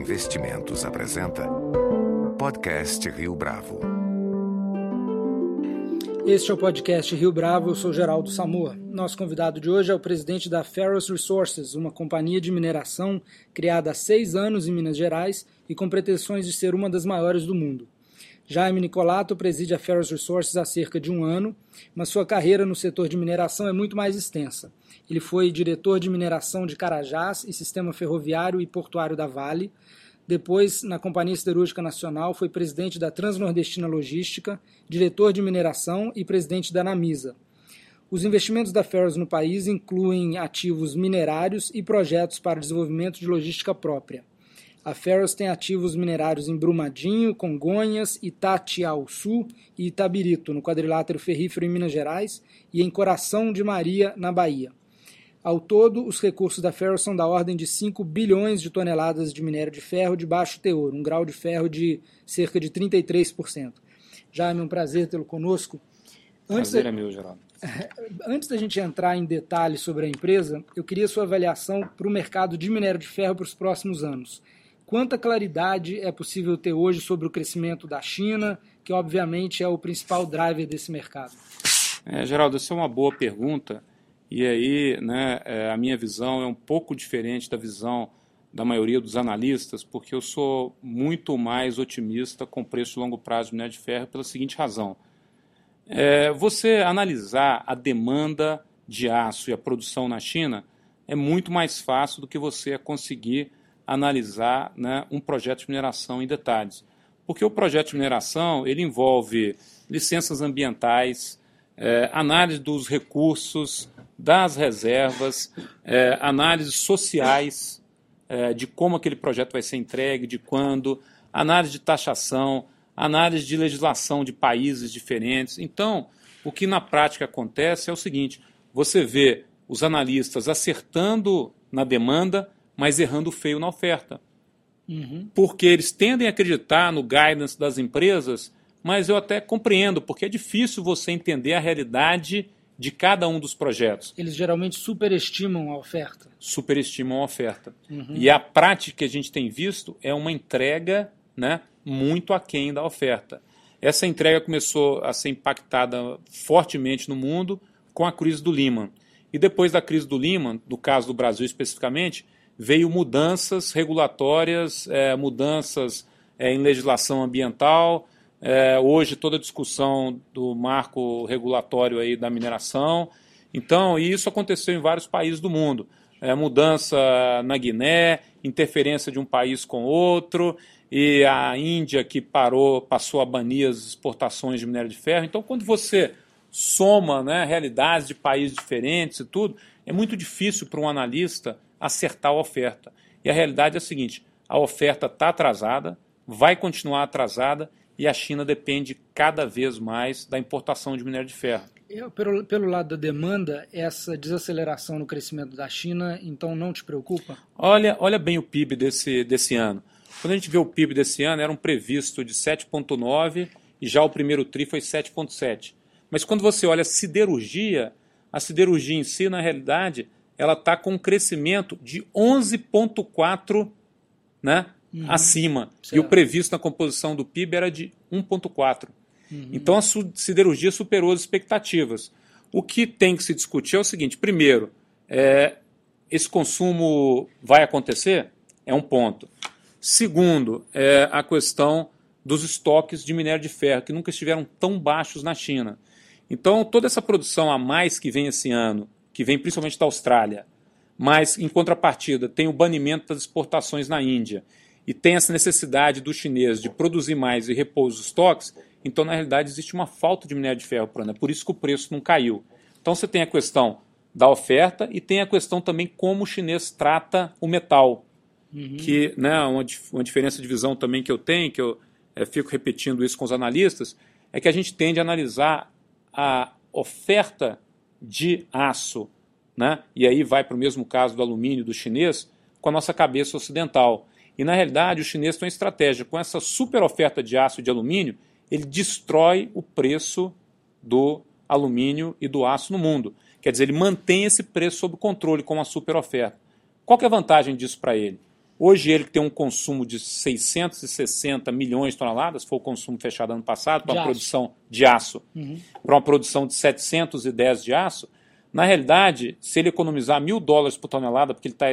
Investimentos apresenta Podcast Rio Bravo. Este é o podcast Rio Bravo, eu sou Geraldo Samoa. Nosso convidado de hoje é o presidente da Ferrous Resources, uma companhia de mineração criada há seis anos em Minas Gerais e com pretensões de ser uma das maiores do mundo. Jaime Nicolato preside a Ferrous Resources há cerca de um ano, mas sua carreira no setor de mineração é muito mais extensa. Ele foi diretor de mineração de Carajás e sistema ferroviário e portuário da Vale. Depois, na Companhia Siderúrgica Nacional, foi presidente da Transnordestina Logística, diretor de mineração e presidente da Namisa. Os investimentos da Ferros no país incluem ativos minerários e projetos para desenvolvimento de logística própria. A Ferros tem ativos minerários em Brumadinho, Congonhas, Itatiaçu e Itabirito, no quadrilátero ferrífero em Minas Gerais, e em Coração de Maria, na Bahia. Ao todo, os recursos da Ferro são da ordem de 5 bilhões de toneladas de minério de ferro de baixo teor, um grau de ferro de cerca de 33%. Jaime, um prazer tê-lo conosco. Antes prazer é meu, Geraldo. Antes da gente entrar em detalhes sobre a empresa, eu queria sua avaliação para o mercado de minério de ferro para os próximos anos. Quanta claridade é possível ter hoje sobre o crescimento da China, que obviamente é o principal driver desse mercado? É, Geraldo, essa é uma boa pergunta. E aí, né, é, a minha visão é um pouco diferente da visão da maioria dos analistas, porque eu sou muito mais otimista com preço longo prazo de minério de ferro pela seguinte razão. É, você analisar a demanda de aço e a produção na China é muito mais fácil do que você conseguir analisar né, um projeto de mineração em detalhes. Porque o projeto de mineração ele envolve licenças ambientais, é, análise dos recursos, das reservas, é, análises sociais é, de como aquele projeto vai ser entregue, de quando, análise de taxação, análise de legislação de países diferentes. Então, o que na prática acontece é o seguinte: você vê os analistas acertando na demanda, mas errando feio na oferta. Uhum. Porque eles tendem a acreditar no guidance das empresas, mas eu até compreendo, porque é difícil você entender a realidade de cada um dos projetos. Eles geralmente superestimam a oferta. Superestimam a oferta. Uhum. E a prática que a gente tem visto é uma entrega né, muito aquém da oferta. Essa entrega começou a ser impactada fortemente no mundo com a crise do Lehman. E depois da crise do Lehman, no caso do Brasil especificamente, veio mudanças regulatórias, é, mudanças é, em legislação ambiental, é, hoje toda a discussão do marco regulatório aí da mineração. Então, isso aconteceu em vários países do mundo. É, mudança na Guiné, interferência de um país com outro, e a Índia que parou, passou a banir as exportações de minério de ferro. Então, quando você soma né, realidades de países diferentes e tudo, é muito difícil para um analista acertar a oferta. E a realidade é a seguinte: a oferta está atrasada, vai continuar atrasada e a China depende cada vez mais da importação de minério de ferro. Eu, pelo, pelo lado da demanda, essa desaceleração no crescimento da China, então não te preocupa? Olha, olha bem o PIB desse, desse ano. Quando a gente vê o PIB desse ano, era um previsto de 7,9 e já o primeiro TRI foi 7,7. Mas quando você olha a siderurgia, a siderurgia em si, na realidade, ela está com um crescimento de 11,4 né, uhum. acima. Certo. E o previsto na composição do PIB era de 1,4. Uhum. Então a siderurgia superou as expectativas. O que tem que se discutir é o seguinte: primeiro, é, esse consumo vai acontecer? É um ponto. Segundo, é a questão dos estoques de minério de ferro, que nunca estiveram tão baixos na China. Então, toda essa produção a mais que vem esse ano, que vem principalmente da Austrália, mas em contrapartida tem o banimento das exportações na Índia e tem essa necessidade do chinês de produzir mais e repor os estoques, então na realidade existe uma falta de minério de ferro por ano. É por isso que o preço não caiu. Então você tem a questão da oferta e tem a questão também como o chinês trata o metal. Uhum. Que né, uma, uma diferença de visão também que eu tenho, que eu é, fico repetindo isso com os analistas, é que a gente tende a analisar a oferta de aço, né? e aí vai para o mesmo caso do alumínio do chinês, com a nossa cabeça ocidental. E na realidade, os chineses têm uma estratégia. Com essa super oferta de aço e de alumínio, ele destrói o preço do alumínio e do aço no mundo. Quer dizer, ele mantém esse preço sob controle com uma super oferta. Qual é a vantagem disso para ele? Hoje ele tem um consumo de 660 milhões de toneladas, foi o consumo fechado ano passado, para uma produção de aço, uhum. para uma produção de 710 de aço. Na realidade, se ele economizar mil dólares por tonelada, porque ele está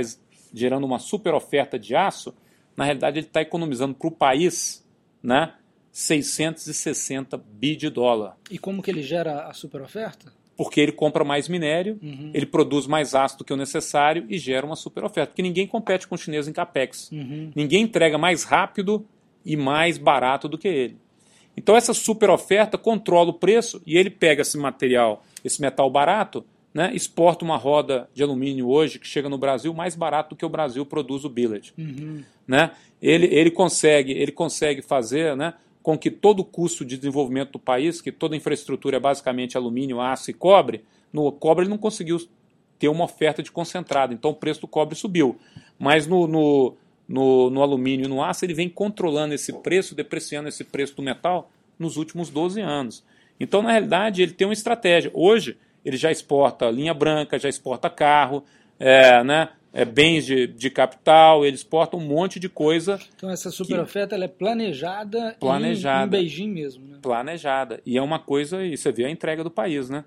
gerando uma super oferta de aço, na realidade ele está economizando para o país né, 660 bi de dólar. E como que ele gera a super oferta? Porque ele compra mais minério, uhum. ele produz mais aço do que o necessário e gera uma super oferta. Porque ninguém compete com o chinês em capex. Uhum. Ninguém entrega mais rápido e mais barato do que ele. Então essa super oferta controla o preço e ele pega esse material, esse metal barato, né, exporta uma roda de alumínio hoje que chega no Brasil mais barato do que o Brasil produz o billet. Uhum. Né? Ele, ele, consegue, ele consegue fazer né, com que todo o custo de desenvolvimento do país, que toda a infraestrutura é basicamente alumínio, aço e cobre, no cobre ele não conseguiu ter uma oferta de concentrado, então o preço do cobre subiu. Mas no, no, no, no alumínio e no aço ele vem controlando esse preço, depreciando esse preço do metal nos últimos 12 anos. Então, na realidade, ele tem uma estratégia. Hoje, ele já exporta linha branca, já exporta carro, é, né, é, bens de, de capital, ele exporta um monte de coisa. Então essa super oferta ela é planejada, planejada em, em Beijing mesmo. Né? Planejada. E é uma coisa, e você vê a entrega do país, né?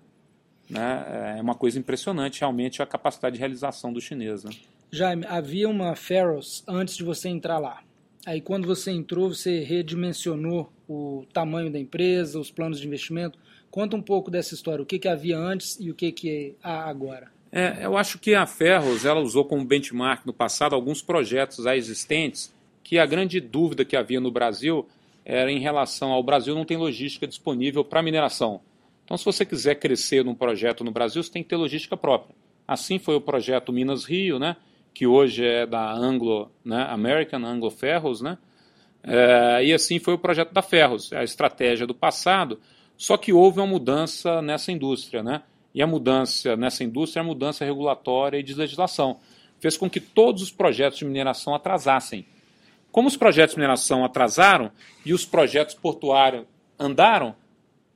né? É uma coisa impressionante realmente a capacidade de realização do chinês. Né? Jaime, havia uma Ferros antes de você entrar lá. Aí quando você entrou, você redimensionou o tamanho da empresa, os planos de investimento. Conta um pouco dessa história, o que, que havia antes e o que, que há agora. É, eu acho que a Ferros ela usou como benchmark no passado alguns projetos já existentes que a grande dúvida que havia no Brasil era em relação ao Brasil não tem logística disponível para mineração. Então, se você quiser crescer num projeto no Brasil, você tem que ter logística própria. Assim foi o projeto Minas Rio, né, que hoje é da Anglo, né, American Anglo Ferros, né, é, e assim foi o projeto da Ferros, a estratégia do passado só que houve uma mudança nessa indústria, né? E a mudança nessa indústria é a mudança regulatória e de legislação. Fez com que todos os projetos de mineração atrasassem. Como os projetos de mineração atrasaram e os projetos portuários andaram,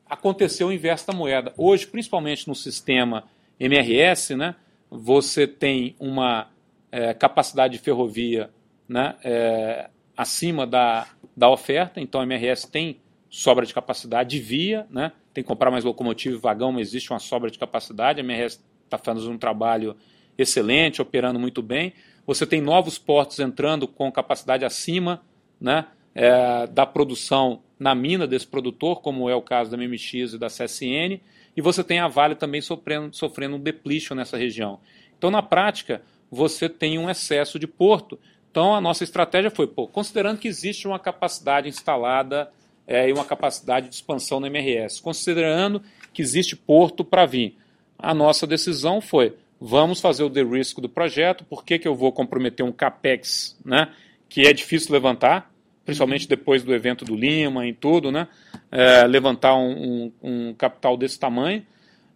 aconteceu o inverso da moeda. Hoje, principalmente no sistema MRS, né, você tem uma é, capacidade de ferrovia né, é, acima da, da oferta, então a MRS tem sobra de capacidade de via, né? tem que comprar mais locomotiva e vagão, mas existe uma sobra de capacidade. A MRS está fazendo um trabalho excelente, operando muito bem. Você tem novos portos entrando com capacidade acima né, é, da produção na mina desse produtor, como é o caso da MMX e da CSN, e você tem a Vale também sofrendo, sofrendo um depletion nessa região. Então, na prática, você tem um excesso de porto. Então, a nossa estratégia foi, pô, considerando que existe uma capacidade instalada é, e uma capacidade de expansão no MRS, considerando que existe porto para vir. A nossa decisão foi: vamos fazer o de-risk do projeto, por que, que eu vou comprometer um CAPEX, né, que é difícil levantar, principalmente depois do evento do Lima e tudo, né, é, levantar um, um, um, capital desse tamanho,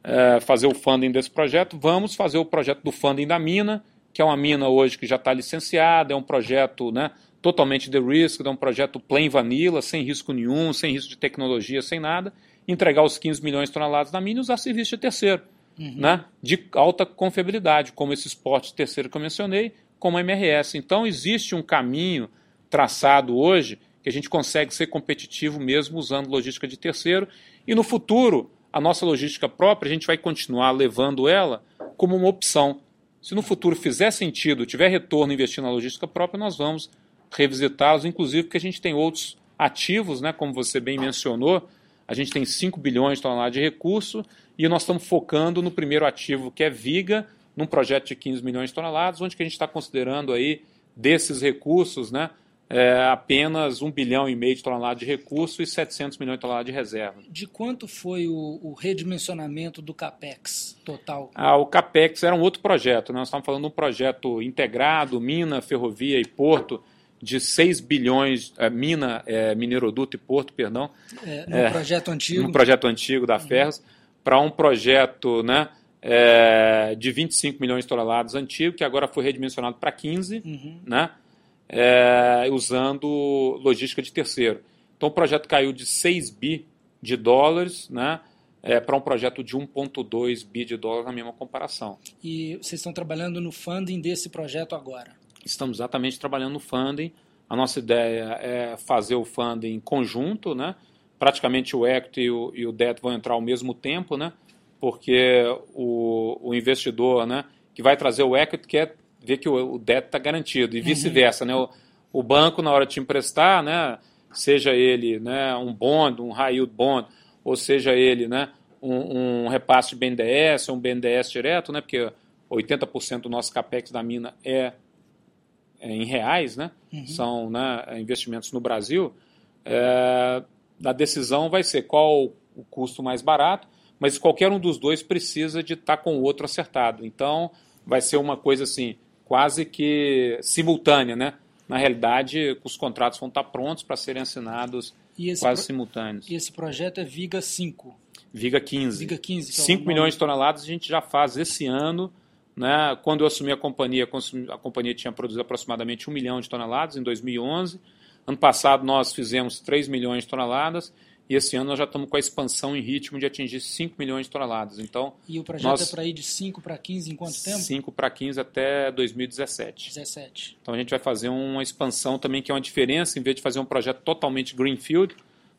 é, fazer o funding desse projeto, vamos fazer o projeto do funding da mina, que é uma mina hoje que já está licenciada, é um projeto né, totalmente de risk, é um projeto plain vanilla, sem risco nenhum, sem risco de tecnologia, sem nada, entregar os 15 milhões de toneladas da mina e usar serviço de terceiro, uhum. né, de alta confiabilidade, como esse esporte terceiro que eu mencionei, como a MRS. Então existe um caminho traçado hoje que a gente consegue ser competitivo mesmo usando logística de terceiro e no futuro a nossa logística própria a gente vai continuar levando ela como uma opção. Se no futuro fizer sentido, tiver retorno investir na logística própria, nós vamos revisitá-los, inclusive porque a gente tem outros ativos, né, como você bem mencionou, a gente tem 5 bilhões de toneladas de recurso e nós estamos focando no primeiro ativo, que é Viga, num projeto de 15 milhões de toneladas, onde que a gente está considerando aí desses recursos, né, é, apenas 1 bilhão e meio de toneladas de recurso e 700 milhões de toneladas de reserva. De quanto foi o, o, redimensionamento do CAPEX total? Ah, o CAPEX era um outro projeto. Né? Nós estamos falando de um projeto integrado, mina, ferrovia e porto, de 6 bilhões, é, mina, é, mineroduto e porto, perdão. É, no é, projeto antigo. No projeto antigo da Ferros, uhum. para um projeto né, é, de 25 milhões de toneladas antigo, que agora foi redimensionado para 15, uhum. né, é, usando logística de terceiro. Então o projeto caiu de 6 bi de dólares né, é, para um projeto de 1,2 bi de dólares na mesma comparação. E vocês estão trabalhando no funding desse projeto agora? Estamos exatamente trabalhando no funding. A nossa ideia é fazer o funding em conjunto, né? Praticamente o equity e o, e o debt vão entrar ao mesmo tempo, né? Porque o, o investidor, né, que vai trazer o equity quer ver que o, o debt está garantido e uhum. vice-versa, né? O, o banco na hora de te emprestar, né, seja ele, né, um bond, um high yield bond, ou seja ele, né, um, um repasse de BNDES, um BNDES direto, né, porque 80% do nosso capex da mina é em reais, né, uhum. são né, investimentos no Brasil, é, a decisão vai ser qual o custo mais barato, mas qualquer um dos dois precisa de estar tá com o outro acertado. Então, vai ser uma coisa assim, quase que simultânea, né? Na realidade, os contratos vão estar tá prontos para serem assinados quase pro... simultâneos. E esse projeto é Viga 5? Viga 15. Viga 15. 5 é milhões de toneladas a gente já faz esse ano. Né? Quando eu assumi a companhia, a companhia tinha produzido aproximadamente 1 milhão de toneladas em 2011. Ano passado nós fizemos 3 milhões de toneladas e esse ano nós já estamos com a expansão em ritmo de atingir 5 milhões de toneladas. Então, e o projeto nós, é para ir de 5 para 15 em quanto tempo? 5 para 15 até 2017. 17. Então a gente vai fazer uma expansão também, que é uma diferença, em vez de fazer um projeto totalmente greenfield,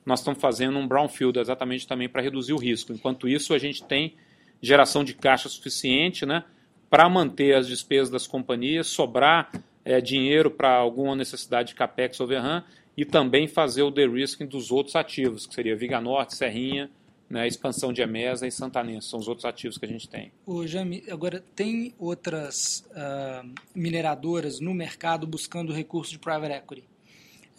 nós estamos fazendo um brownfield exatamente também para reduzir o risco. Enquanto isso, a gente tem geração de caixa suficiente né, para manter as despesas das companhias, sobrar é, dinheiro para alguma necessidade de capex overrun e também fazer o de-risking dos outros ativos, que seria Viga Norte, Serrinha, né, expansão de Emesa e Santanense, são os outros ativos que a gente tem. Ô, Jami, agora, tem outras uh, mineradoras no mercado buscando recursos de private equity.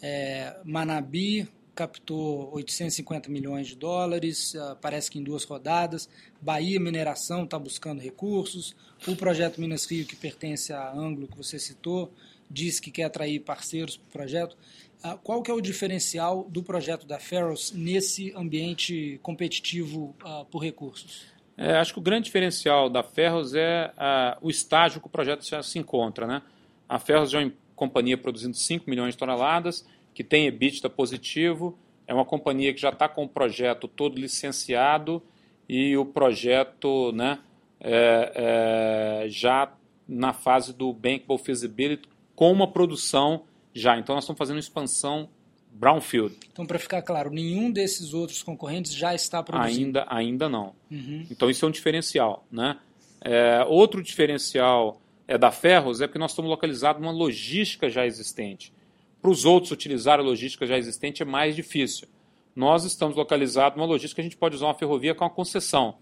É, Manabi captou 850 milhões de dólares, uh, parece que em duas rodadas. Bahia Mineração está buscando recursos. O projeto Minas Rio, que pertence à Anglo, que você citou, diz que quer atrair parceiros para o projeto. Uh, qual que é o diferencial do projeto da Ferros nesse ambiente competitivo uh, por recursos? É, acho que o grande diferencial da Ferros é o estágio que o projeto já se encontra. Né? A Ferros é uma companhia produzindo 5 milhões de toneladas, que tem EBITDA positivo, é uma companhia que já está com o projeto todo licenciado e o projeto né, é, é, já na fase do Bankable Feasibility com uma produção já. Então nós estamos fazendo expansão brownfield. Então para ficar claro, nenhum desses outros concorrentes já está produzindo? Ainda, ainda não. Uhum. Então isso é um diferencial. Né? É, outro diferencial é da Ferros é porque nós estamos localizados numa logística já existente. Para os outros utilizar a logística já existente é mais difícil. Nós estamos localizados numa logística que a gente pode usar uma ferrovia com uma concessão.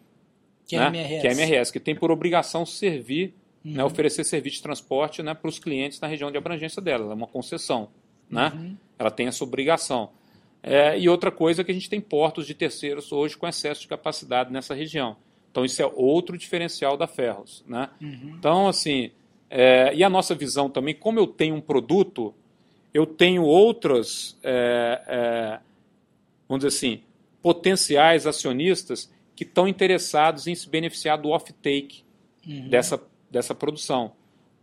Que é né? MRS. Que é MRS, que tem por obrigação servir, né, uhum. né, oferecer serviço de transporte né, para os clientes na região de abrangência dela. Ela é uma concessão. Né? Uhum. Ela tem essa obrigação. É, e outra coisa é que a gente tem portos de terceiros hoje com excesso de capacidade nessa região. Então, isso é outro diferencial da Ferros. Né? Uhum. Então, assim, é, e a nossa visão também, como eu tenho um produto eu tenho outros, é, é, vamos dizer assim, potenciais acionistas que estão interessados em se beneficiar do off-take uhum. dessa, dessa produção.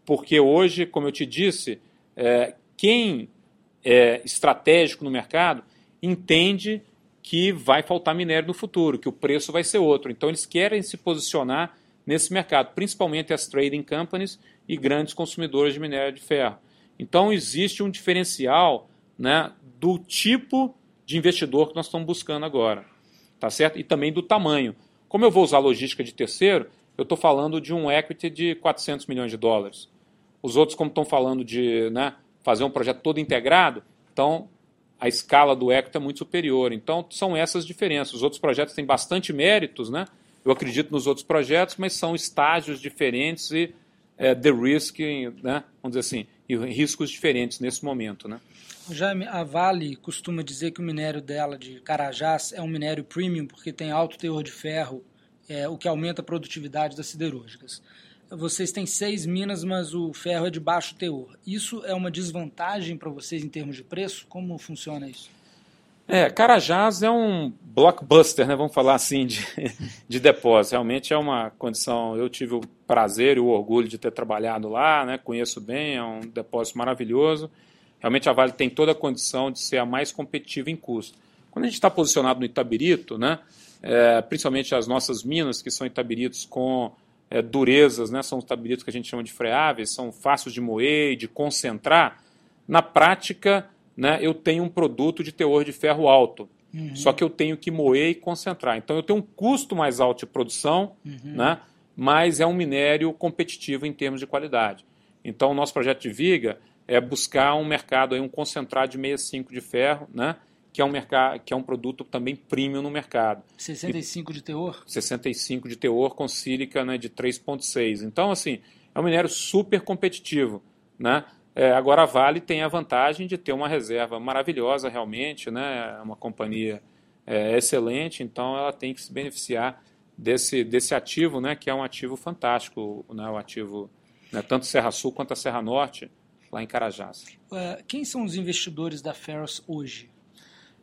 Porque hoje, como eu te disse, é, quem é estratégico no mercado entende que vai faltar minério no futuro, que o preço vai ser outro. Então, eles querem se posicionar nesse mercado, principalmente as trading companies e grandes consumidores de minério de ferro. Então, existe um diferencial né, do tipo de investidor que nós estamos buscando agora. Tá certo? E também do tamanho. Como eu vou usar logística de terceiro, eu estou falando de um equity de 400 milhões de dólares. Os outros, como estão falando de né, fazer um projeto todo integrado, então a escala do equity é muito superior. Então, são essas diferenças. Os outros projetos têm bastante méritos, né? Eu acredito nos outros projetos, mas são estágios diferentes e é, the risk, né? Vamos dizer assim, e riscos diferentes nesse momento, né? Jaime, a Vale costuma dizer que o minério dela de Carajás é um minério premium porque tem alto teor de ferro, é, o que aumenta a produtividade das siderúrgicas. Vocês têm seis minas, mas o ferro é de baixo teor. Isso é uma desvantagem para vocês em termos de preço? Como funciona isso? É, Carajás é um blockbuster, né, vamos falar assim, de, de depósito. Realmente é uma condição. Eu tive o prazer e o orgulho de ter trabalhado lá, né, conheço bem, é um depósito maravilhoso. Realmente a Vale tem toda a condição de ser a mais competitiva em custo. Quando a gente está posicionado no Itabirito, né, é, principalmente as nossas minas, que são Itabiritos com é, durezas, né, são os tabuletos que a gente chama de freáveis, são fáceis de moer e de concentrar, na prática né, eu tenho um produto de teor de ferro alto. Uhum. Só que eu tenho que moer e concentrar. Então eu tenho um custo mais alto de produção, uhum. né, mas é um minério competitivo em termos de qualidade. Então o nosso projeto de viga é buscar um mercado, aí, um concentrado de 65 de ferro, né, que é um mercado, que é um produto também premium no mercado. 65 e, de teor? 65 de teor com sílica né, de 3.6. Então, assim, é um minério super competitivo, né? É, agora a Vale tem a vantagem de ter uma reserva maravilhosa realmente, né? É uma companhia é, excelente, então ela tem que se beneficiar desse, desse ativo, né? Que é um ativo fantástico, né? O ativo né, tanto Serra Sul quanto a Serra Norte, lá em Carajás. Uh, quem são os investidores da Ferros hoje?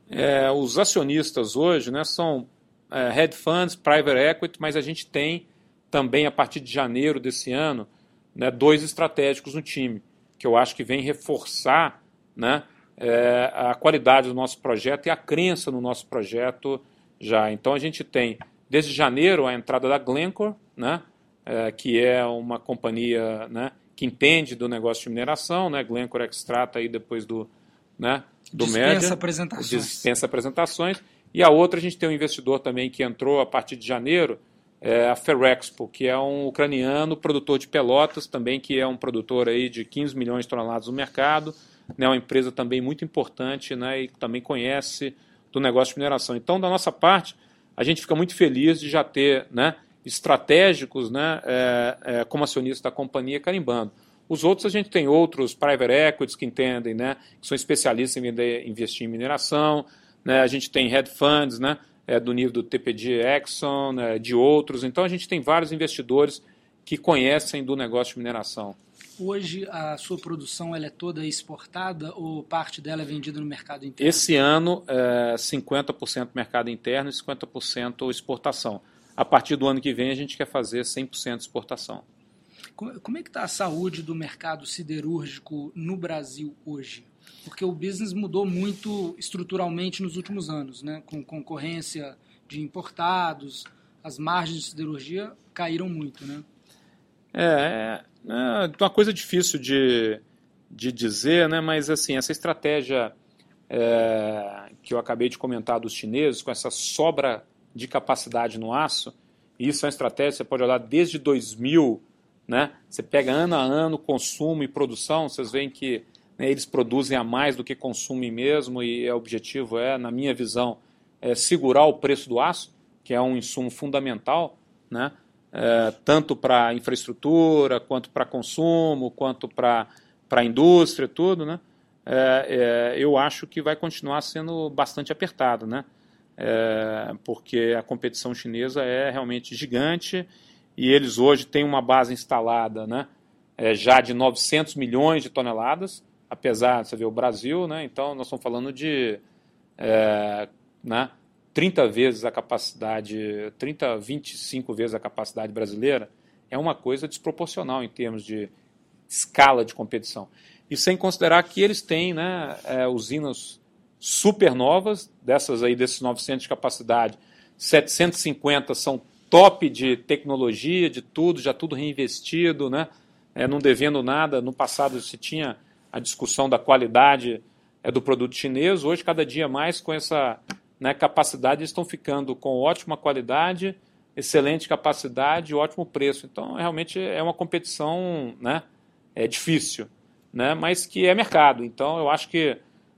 É, os acionistas hoje né, são é, hedge funds, private equity, mas a gente tem também, a partir de janeiro desse ano, né, dois estratégicos no time, que eu acho que vem reforçar né, é, a qualidade do nosso projeto e a crença no nosso projeto já. Então a gente tem, desde janeiro, a entrada da Glencore, né, é, que é uma companhia né, que entende do negócio de mineração, né, Glencore extrata aí depois do, né, do dispensa média, apresentações. dispensa apresentações. E a outra, a gente tem um investidor também que entrou a partir de janeiro, é a Ferrexpo, que é um ucraniano produtor de pelotas, também que é um produtor aí de 15 milhões de toneladas no mercado, né, uma empresa também muito importante né, e também conhece do negócio de mineração. Então, da nossa parte, a gente fica muito feliz de já ter né, estratégicos né, é, é, como acionista da companhia carimbando. Os outros a gente tem outros private equities que entendem, né, que são especialistas em investir em mineração, né, a gente tem hedge funds, né, é, do nível do TPG Exxon, né, de outros. Então a gente tem vários investidores que conhecem do negócio de mineração. Hoje a sua produção ela é toda exportada ou parte dela é vendida no mercado interno? Esse ano é 50% mercado interno e 50% exportação. A partir do ano que vem a gente quer fazer 100% exportação. Como é que está a saúde do mercado siderúrgico no Brasil hoje? Porque o business mudou muito estruturalmente nos últimos anos, né? com concorrência de importados, as margens de siderurgia caíram muito. Né? É, é, é uma coisa difícil de, de dizer, né? mas assim, essa estratégia é, que eu acabei de comentar dos chineses, com essa sobra de capacidade no aço, isso é uma estratégia, você pode olhar desde 2000 né? Você pega ano a ano consumo e produção, vocês veem que eles produzem a mais do que consumem mesmo e o objetivo é, na minha visão, é segurar o preço do aço, que é um insumo fundamental, né? É, tanto para infraestrutura, quanto para consumo, quanto para a indústria, tudo, né? É, é, eu acho que vai continuar sendo bastante apertado, né? É, porque a competição chinesa é realmente gigante e eles hoje têm uma base instalada né, é, já de 900 milhões de toneladas, apesar, você vê, o Brasil, né, então nós estamos falando de é, né, 30 vezes a capacidade, 30, 25 vezes a capacidade brasileira, é uma coisa desproporcional em termos de escala de competição. E sem considerar que eles têm né, é, usinas super novas, dessas aí, desses 900 de capacidade, 750 são top de tecnologia, de tudo, já tudo reinvestido, né? É, não devendo nada. No passado se tinha a discussão da qualidade é, do produto chinês, hoje cada dia mais com essa né, capacidade estão ficando com ótima qualidade, excelente capacidade, ótimo preço. Então realmente é uma competição, né? É difícil, né? Mas que é mercado. Então eu acho que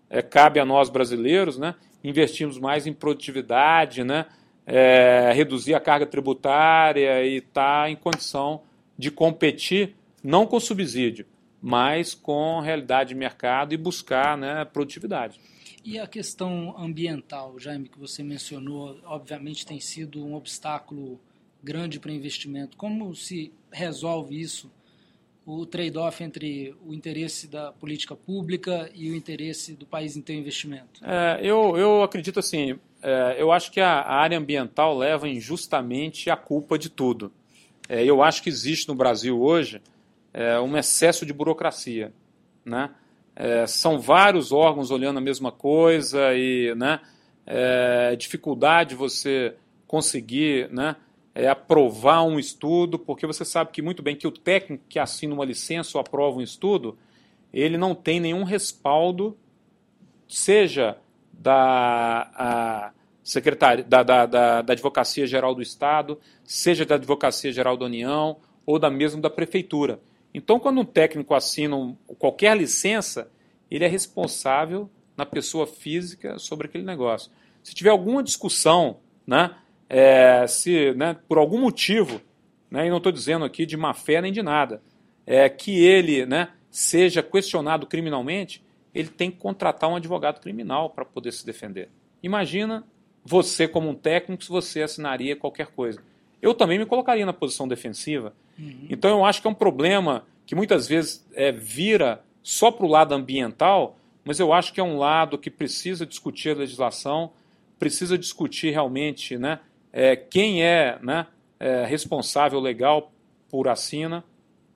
é, cabe a nós brasileiros, né? Investirmos mais em produtividade, né? é, reduzir a carga tributária e estar tá em condição de competir, não com subsídio, mas com realidade de mercado e buscar né, produtividade. E a questão ambiental, Jaime, que você mencionou, obviamente tem sido um obstáculo grande para investimento. Como se resolve isso? O trade-off entre o interesse da política pública e o interesse do país em ter investimento? É, eu, eu acredito assim, é, eu acho que a, a, área ambiental leva injustamente a culpa de tudo. É, eu acho que existe no Brasil hoje é, um excesso de burocracia. Né? É, são vários órgãos olhando a mesma coisa e né, é, dificuldade você conseguir né, é, aprovar um estudo, porque você sabe que muito bem que o técnico que assina uma licença ou aprova um estudo, ele não tem nenhum respaldo, seja da secretária da, da, da, da Advocacia Geral do Estado, seja da Advocacia Geral da União ou da mesmo da Prefeitura. Então, quando um técnico assina um, qualquer licença, ele é responsável na pessoa física sobre aquele negócio. Se tiver alguma discussão, né, é, se né, por algum motivo, né, e não estou dizendo aqui de má fé nem de nada, é, que ele né, seja questionado criminalmente, ele tem que contratar um advogado criminal para poder se defender. Imagina você, como um técnico, se você assinaria qualquer coisa. Eu também me colocaria na posição defensiva. Uhum. Então eu acho que é um problema que muitas vezes é, vira só para o lado ambiental, mas eu acho que é um lado que precisa discutir a legislação, precisa discutir realmente né, é, quem é, né, é, responsável legal por assina,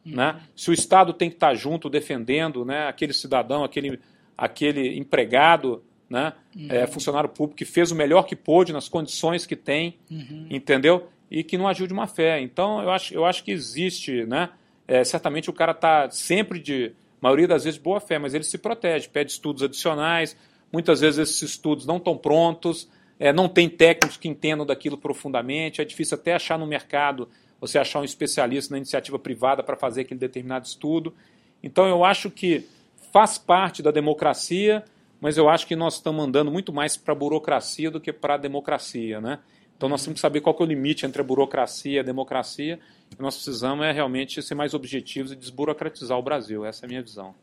uhum. né, se o Estado tem que estar junto defendendo né, aquele cidadão, aquele, aquele empregado, né, uhum. é, funcionário público que fez o melhor que pôde nas condições que tem, uhum. entendeu? E que não agiu de má fé. Então, eu acho, eu acho que existe, né? É, certamente o cara está sempre de, maioria das vezes, boa fé, mas ele se protege, pede estudos adicionais, muitas vezes esses estudos não estão prontos, é, não tem técnicos que entendam daquilo profundamente, é difícil até achar no mercado, você achar um especialista na iniciativa privada para fazer aquele determinado estudo. Então eu acho que faz parte da democracia, mas eu acho que nós estamos andando muito mais para a burocracia do que para a democracia. Né? Então nós temos que saber qual que é o limite entre a burocracia e a democracia. Nós precisamos é realmente ser mais objetivos e desburocratizar o Brasil. Essa é a minha visão.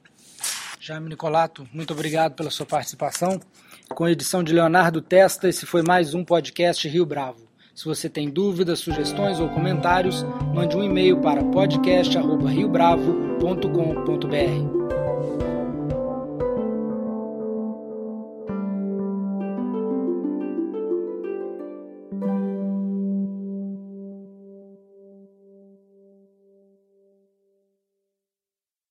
Jaime Nicolato, muito obrigado pela sua participação. Com a edição de Leonardo Testa, esse foi mais um podcast Rio Bravo. Se você tem dúvidas, sugestões ou comentários, mande um e-mail para podcast@riobravo.com.br.